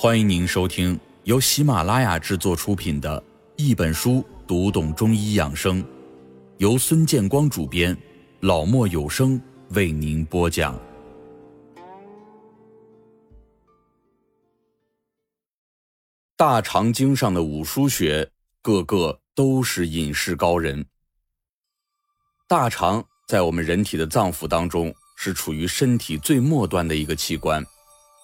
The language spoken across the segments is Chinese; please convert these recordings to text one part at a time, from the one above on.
欢迎您收听由喜马拉雅制作出品的《一本书读懂中医养生》，由孙建光主编，老莫有声为您播讲。大肠经上的五腧穴，个个都是隐士高人。大肠在我们人体的脏腑当中，是处于身体最末端的一个器官。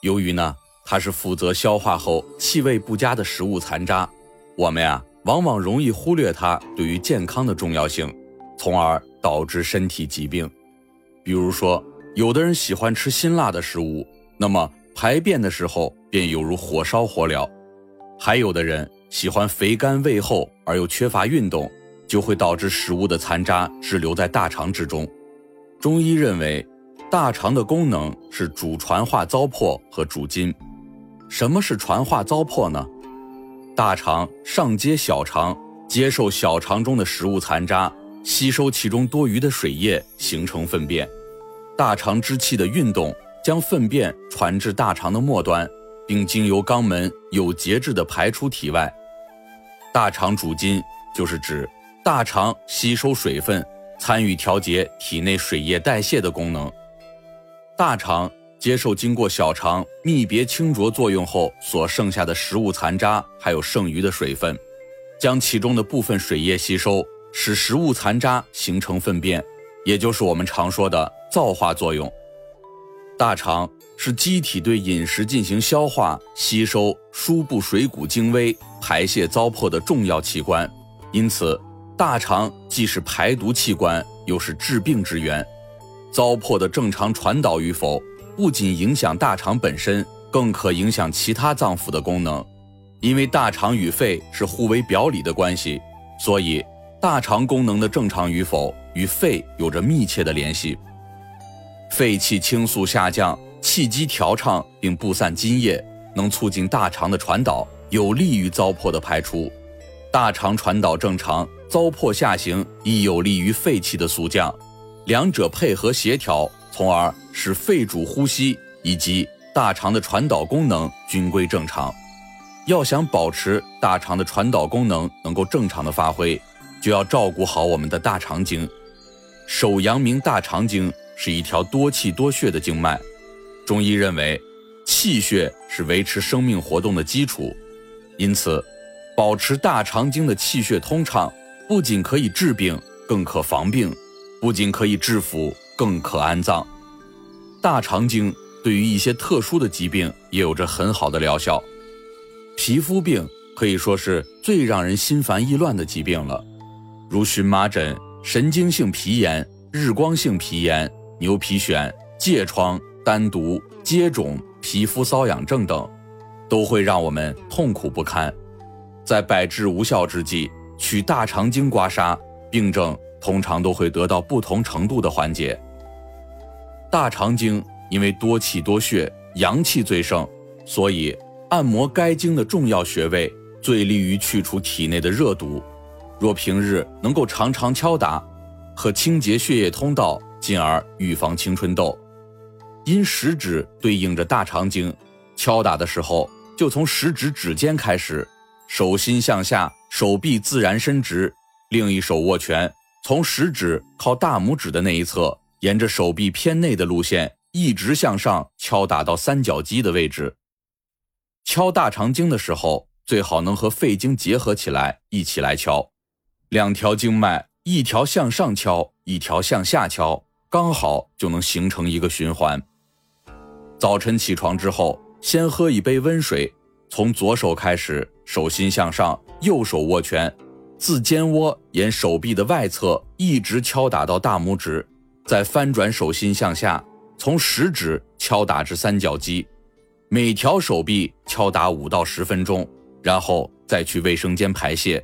由于呢，它是负责消化后气味不佳的食物残渣，我们呀往往容易忽略它对于健康的重要性，从而导致身体疾病。比如说，有的人喜欢吃辛辣的食物，那么排便的时候便犹如火烧火燎。还有的人喜欢肥甘胃厚而又缺乏运动，就会导致食物的残渣滞留在大肠之中。中医认为，大肠的功能是主传化糟粕和主筋。什么是传化糟粕呢？大肠上接小肠，接受小肠中的食物残渣，吸收其中多余的水液，形成粪便。大肠之气的运动将粪便传至大肠的末端。并经由肛门有节制地排出体外。大肠主筋，就是指大肠吸收水分，参与调节体内水液代谢的功能。大肠接受经过小肠泌别清浊作用后所剩下的食物残渣，还有剩余的水分，将其中的部分水液吸收，使食物残渣形成粪便，也就是我们常说的造化作用。大肠。是机体对饮食进行消化、吸收、输布水谷精微、排泄糟粕的重要器官，因此，大肠既是排毒器官，又是治病之源。糟粕的正常传导与否，不仅影响大肠本身，更可影响其他脏腑的功能。因为大肠与肺是互为表里的关系，所以大肠功能的正常与否与肺有着密切的联系。肺气清肃下降。气机调畅并布散津液，能促进大肠的传导，有利于糟粕的排出。大肠传导正常，糟粕下行，亦有利于肺气的肃降。两者配合协调，从而使肺主呼吸以及大肠的传导功能均归正常。要想保持大肠的传导功能能够正常的发挥，就要照顾好我们的大肠经。手阳明大肠经是一条多气多血的经脉。中医认为，气血是维持生命活动的基础，因此，保持大肠经的气血通畅，不仅可以治病，更可防病；不仅可以治腐，更可安葬。大肠经对于一些特殊的疾病也有着很好的疗效。皮肤病可以说是最让人心烦意乱的疾病了，如荨麻疹、神经性皮炎、日光性皮炎、牛皮癣、疥疮。单独接种、皮肤瘙痒症等，都会让我们痛苦不堪。在百治无效之际，取大肠经刮痧，病症通常都会得到不同程度的缓解。大肠经因为多气多血，阳气最盛，所以按摩该经的重要穴位，最利于去除体内的热毒。若平日能够常常敲打，可清洁血液通道，进而预防青春痘。因食指对应着大肠经，敲打的时候就从食指指尖开始，手心向下，手臂自然伸直，另一手握拳，从食指靠大拇指的那一侧，沿着手臂偏内的路线一直向上敲打到三角肌的位置。敲大肠经的时候，最好能和肺经结合起来一起来敲，两条经脉，一条向上敲，一条向下敲，刚好就能形成一个循环。早晨起床之后，先喝一杯温水，从左手开始，手心向上，右手握拳，自肩窝沿手臂的外侧一直敲打到大拇指，再翻转手心向下，从食指敲打至三角肌，每条手臂敲打五到十分钟，然后再去卫生间排泄。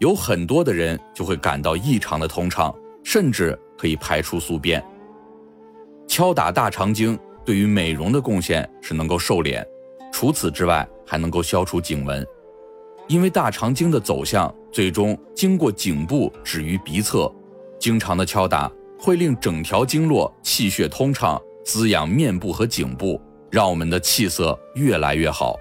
有很多的人就会感到异常的通畅，甚至可以排出宿便。敲打大肠经。对于美容的贡献是能够瘦脸，除此之外还能够消除颈纹。因为大肠经的走向最终经过颈部止于鼻侧，经常的敲打会令整条经络气血通畅，滋养面部和颈部，让我们的气色越来越好。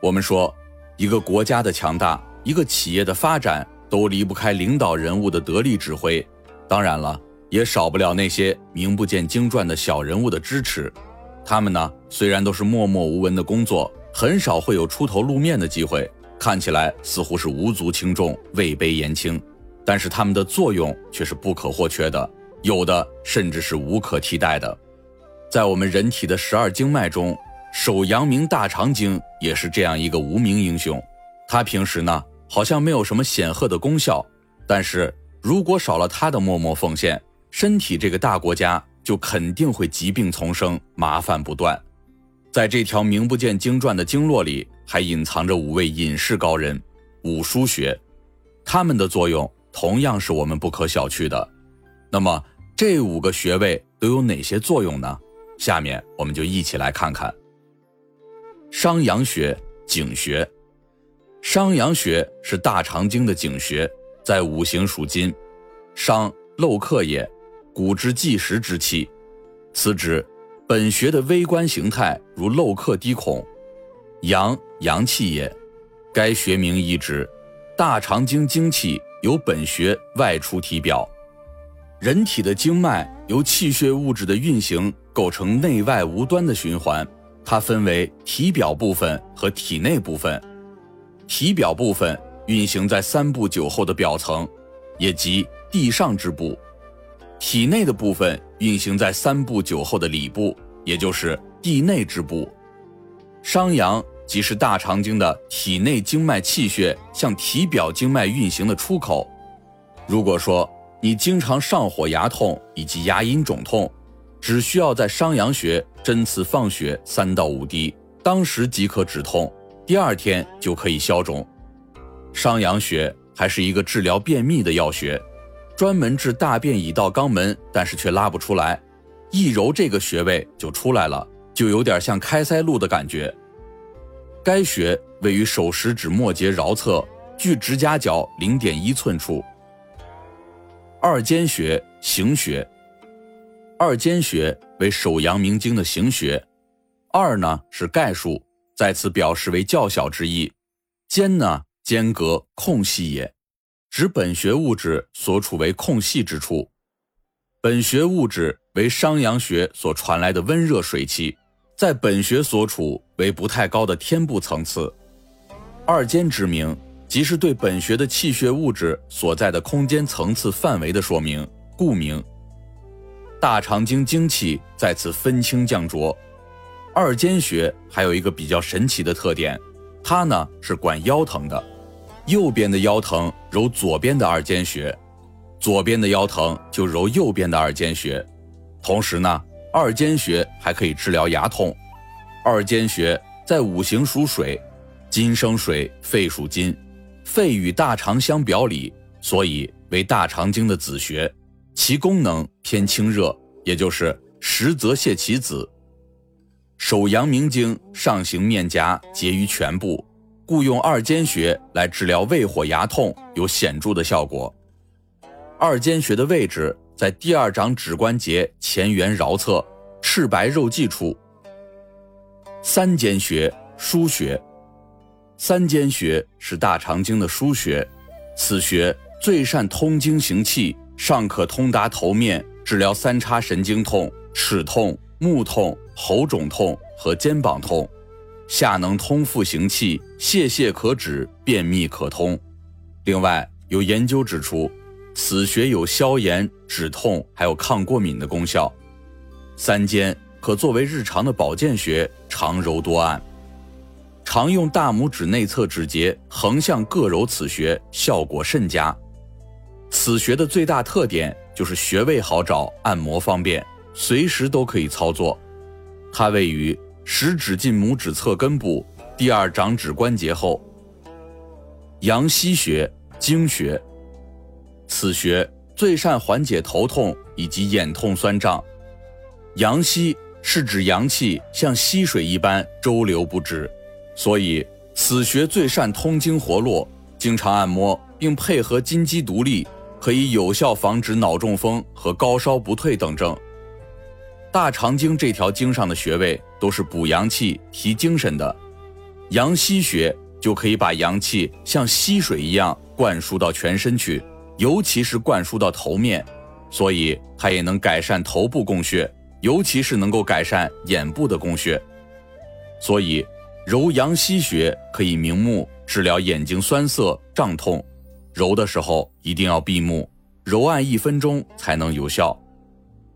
我们说，一个国家的强大，一个企业的发展，都离不开领导人物的得力指挥。当然了，也少不了那些名不见经传的小人物的支持。他们呢，虽然都是默默无闻的工作，很少会有出头露面的机会，看起来似乎是无足轻重、位卑言轻，但是他们的作用却是不可或缺的，有的甚至是无可替代的。在我们人体的十二经脉中。手阳明大肠经也是这样一个无名英雄，他平时呢好像没有什么显赫的功效，但是如果少了他的默默奉献，身体这个大国家就肯定会疾病丛生，麻烦不断。在这条名不见经传的经络里，还隐藏着五位隐士高人，五腧穴，他们的作用同样是我们不可小觑的。那么这五个穴位都有哪些作用呢？下面我们就一起来看看。商阳穴，井穴。商阳穴是大肠经的井穴，在五行属金，商漏客也，古之计时之气。此指本穴的微观形态如漏客滴孔。阳阳气也，该学名意指大肠经精气由本穴外出体表。人体的经脉由气血物质的运行构成内外无端的循环。它分为体表部分和体内部分，体表部分运行在三部九候的表层，也即地上之部；体内的部分运行在三部九候的里部，也就是地内之部。商阳即是大肠经的体内经脉气血向体表经脉运行的出口。如果说你经常上火、牙痛以及牙龈肿痛，只需要在商阳穴针刺放血三到五滴，当时即可止痛，第二天就可以消肿。商阳穴还是一个治疗便秘的药穴，专门治大便已到肛门，但是却拉不出来，一揉这个穴位就出来了，就有点像开塞露的感觉。该穴位于手食指末节桡侧，距指甲角零点一寸处。二间穴，行穴。二间穴为手阳明经的行穴，二呢是概数，在此表示为较小之意。间呢间隔空隙也，指本穴物质所处为空隙之处。本穴物质为商阳穴所传来的温热水气，在本穴所处为不太高的天部层次。二间之名，即是对本穴的气血物质所在的空间层次范围的说明，故名。大肠经精气在此分清降浊，二间穴还有一个比较神奇的特点，它呢是管腰疼的，右边的腰疼揉左边的二间穴，左边的腰疼就揉右边的二间穴。同时呢，二间穴还可以治疗牙痛。二间穴在五行属水，金生水，肺属金，肺与大肠相表里，所以为大肠经的子穴。其功能偏清热，也就是实则泻其子。手阳明经上行面颊，结于全部，故用二间穴来治疗胃火牙痛有显著的效果。二间穴的位置在第二掌指关节前缘桡侧赤白肉际处。三间穴腧穴，三间穴是大肠经的腧穴，此穴最善通经行气。上可通达头面，治疗三叉神经痛、齿痛、目痛、喉肿痛和肩膀痛；下能通腹行气，泄泻可止，便秘可通。另外，有研究指出，此穴有消炎、止痛，还有抗过敏的功效。三间可作为日常的保健穴，常揉多按。常用大拇指内侧指节横向各揉此穴，效果甚佳。此穴的最大特点就是穴位好找，按摩方便，随时都可以操作。它位于食指近拇指侧根部第二掌指关节后。阳溪穴，经穴。此穴最善缓解头痛以及眼痛酸胀。阳溪是指阳气像溪水一般周流不止，所以此穴最善通经活络。经常按摩并配合金鸡独立。可以有效防止脑中风和高烧不退等症。大肠经这条经上的穴位都是补阳气、提精神的。阳溪穴就可以把阳气像溪水一样灌输到全身去，尤其是灌输到头面，所以它也能改善头部供血，尤其是能够改善眼部的供血。所以，揉阳溪穴可以明目，治疗眼睛酸涩、胀痛。揉的时候一定要闭目，揉按一分钟才能有效。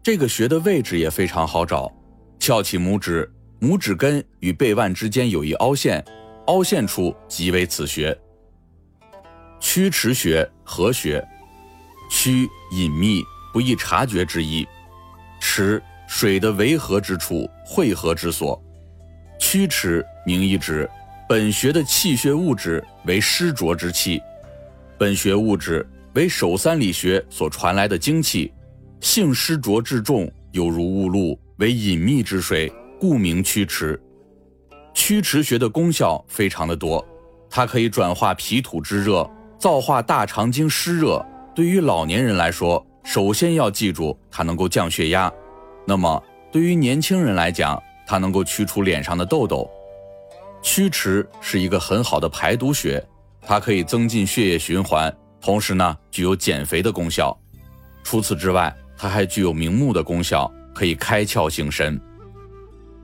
这个穴的位置也非常好找，翘起拇指。拇指根与背腕之间有一凹陷，凹陷处即为此穴。曲池穴合穴，曲隐秘不易察觉之意，池水的围合之处，汇合之所。曲池名一指本穴的气血物质为湿浊之气，本穴物质为手三里穴所传来的精气，性湿浊质重，有如雾露，为隐秘之水。故名曲池，曲池穴的功效非常的多，它可以转化脾土之热，造化大肠经湿热。对于老年人来说，首先要记住它能够降血压。那么对于年轻人来讲，它能够去除脸上的痘痘。曲池是一个很好的排毒穴，它可以增进血液循环，同时呢具有减肥的功效。除此之外，它还具有明目的功效，可以开窍醒神。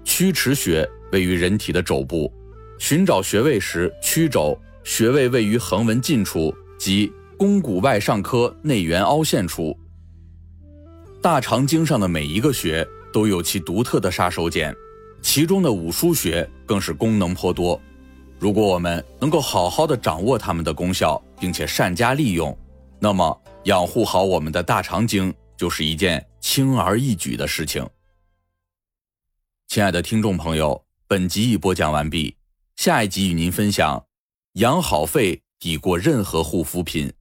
曲池穴位于人体的肘部，寻找穴位时，曲肘穴位位于横纹近处，即肱骨外上髁内缘凹陷处。大肠经上的每一个穴都有其独特的杀手锏，其中的五腧穴更是功能颇多。如果我们能够好好的掌握它们的功效，并且善加利用，那么养护好我们的大肠经就是一件轻而易举的事情。亲爱的听众朋友，本集已播讲完毕，下一集与您分享养好肺抵过任何护肤品。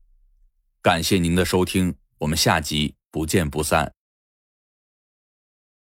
感谢您的收听，我们下集不见不散。